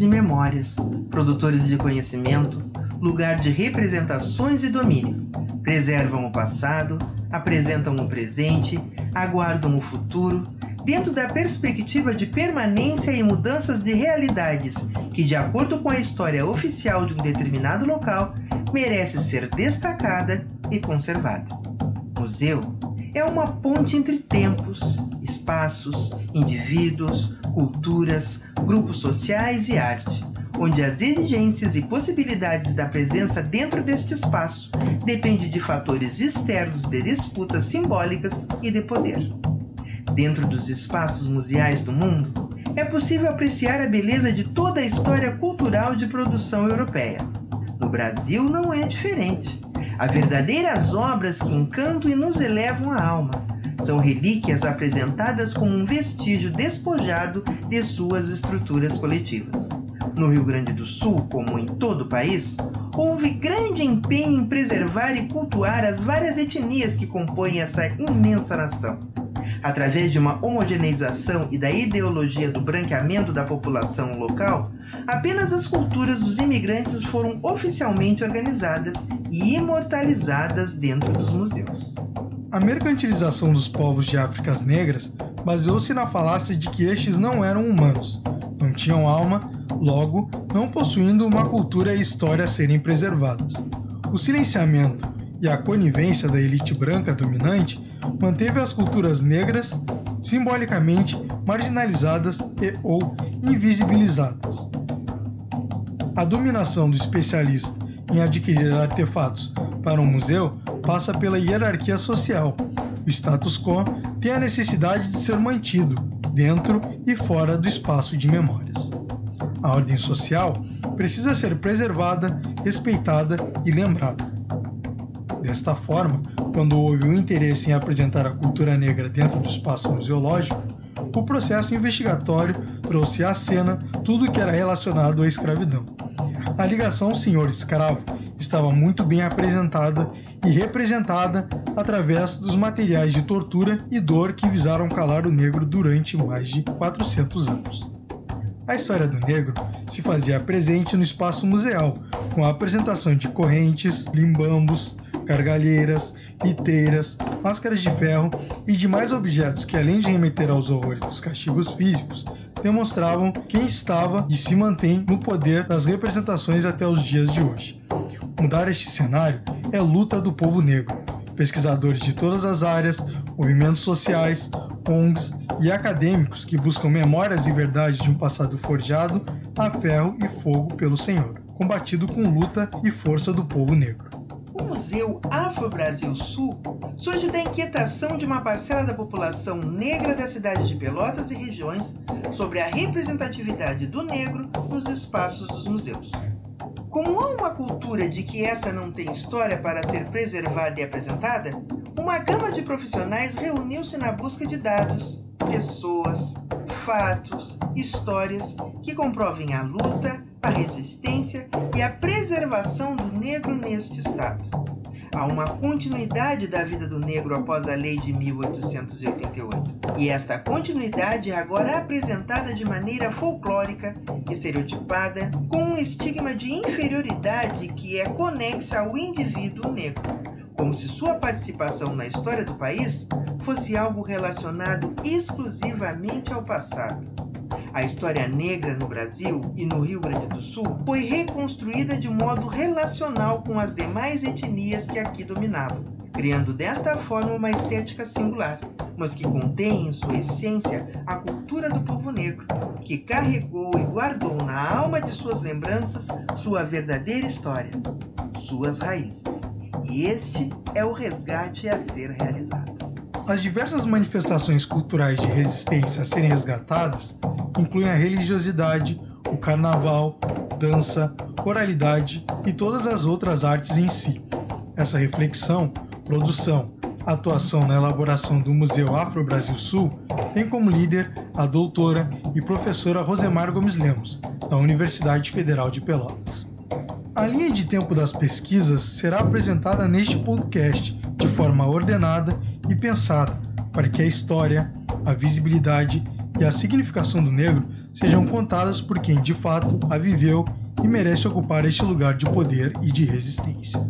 e memórias, produtores de conhecimento, lugar de representações e domínio. Preservam o passado, apresentam o presente, aguardam o futuro, dentro da perspectiva de permanência e mudanças de realidades que, de acordo com a história oficial de um determinado local, merece ser destacada e conservada. Museu é uma ponte entre tempos, espaços, indivíduos, culturas, grupos sociais e arte, onde as exigências e possibilidades da presença dentro deste espaço dependem de fatores externos de disputas simbólicas e de poder. Dentro dos espaços museais do mundo, é possível apreciar a beleza de toda a história cultural de produção europeia. No Brasil não é diferente. Há verdadeiras obras que encantam e nos elevam a alma. São relíquias apresentadas como um vestígio despojado de suas estruturas coletivas. No Rio Grande do Sul, como em todo o país, houve grande empenho em preservar e cultuar as várias etnias que compõem essa imensa nação através de uma homogeneização e da ideologia do branqueamento da população local, apenas as culturas dos imigrantes foram oficialmente organizadas e imortalizadas dentro dos museus. A mercantilização dos povos de Áfricas Negras baseou-se na falácia de que estes não eram humanos, não tinham alma, logo, não possuindo uma cultura e história a serem preservados. O silenciamento e a conivência da elite branca dominante manteve as culturas negras simbolicamente marginalizadas e ou invisibilizadas. A dominação do especialista em adquirir artefatos para um museu passa pela hierarquia social. O status quo tem a necessidade de ser mantido dentro e fora do espaço de memórias. A ordem social precisa ser preservada, respeitada e lembrada. Desta forma, quando houve o interesse em apresentar a cultura negra dentro do espaço museológico, o processo investigatório trouxe à cena tudo que era relacionado à escravidão. A ligação senhor-escravo estava muito bem apresentada e representada através dos materiais de tortura e dor que visaram calar o negro durante mais de 400 anos. A história do negro se fazia presente no espaço museal, com a apresentação de correntes, limbambos, gargalheiras, piteiras, máscaras de ferro e demais objetos que, além de remeter aos horrores dos castigos físicos, demonstravam quem estava e se mantém no poder das representações até os dias de hoje. Mudar este cenário é luta do povo negro. Pesquisadores de todas as áreas, movimentos sociais, ONGs e acadêmicos que buscam memórias e verdades de um passado forjado a ferro e fogo pelo Senhor, combatido com luta e força do povo negro. O Museu Afro-Brasil Sul surge da inquietação de uma parcela da população negra da cidade de Pelotas e regiões sobre a representatividade do negro nos espaços dos museus. Como há uma cultura de que essa não tem história para ser preservada e apresentada, uma gama de profissionais reuniu-se na busca de dados, pessoas, fatos, histórias que comprovem a luta, a resistência e a preservação do negro neste estado. Há uma continuidade da vida do negro após a lei de 1888. E esta continuidade é agora apresentada de maneira folclórica, estereotipada, com um estigma de inferioridade que é conexa ao indivíduo negro, como se sua participação na história do país fosse algo relacionado exclusivamente ao passado. A história negra no Brasil e no Rio Grande do Sul foi reconstruída de modo relacional com as demais etnias que aqui dominavam, criando desta forma uma estética singular, mas que contém em sua essência a cultura do povo negro, que carregou e guardou na alma de suas lembranças sua verdadeira história, suas raízes. E este é o resgate a ser realizado. As diversas manifestações culturais de resistência a serem resgatadas incluem a religiosidade, o carnaval, dança, oralidade e todas as outras artes em si. Essa reflexão, produção, atuação na elaboração do Museu Afro Brasil Sul tem como líder a doutora e professora Rosemar Gomes Lemos, da Universidade Federal de Pelotas. A linha de tempo das pesquisas será apresentada neste podcast de forma ordenada e pensada para que a história, a visibilidade e a significação do negro sejam contadas por quem de fato a viveu e merece ocupar este lugar de poder e de resistência.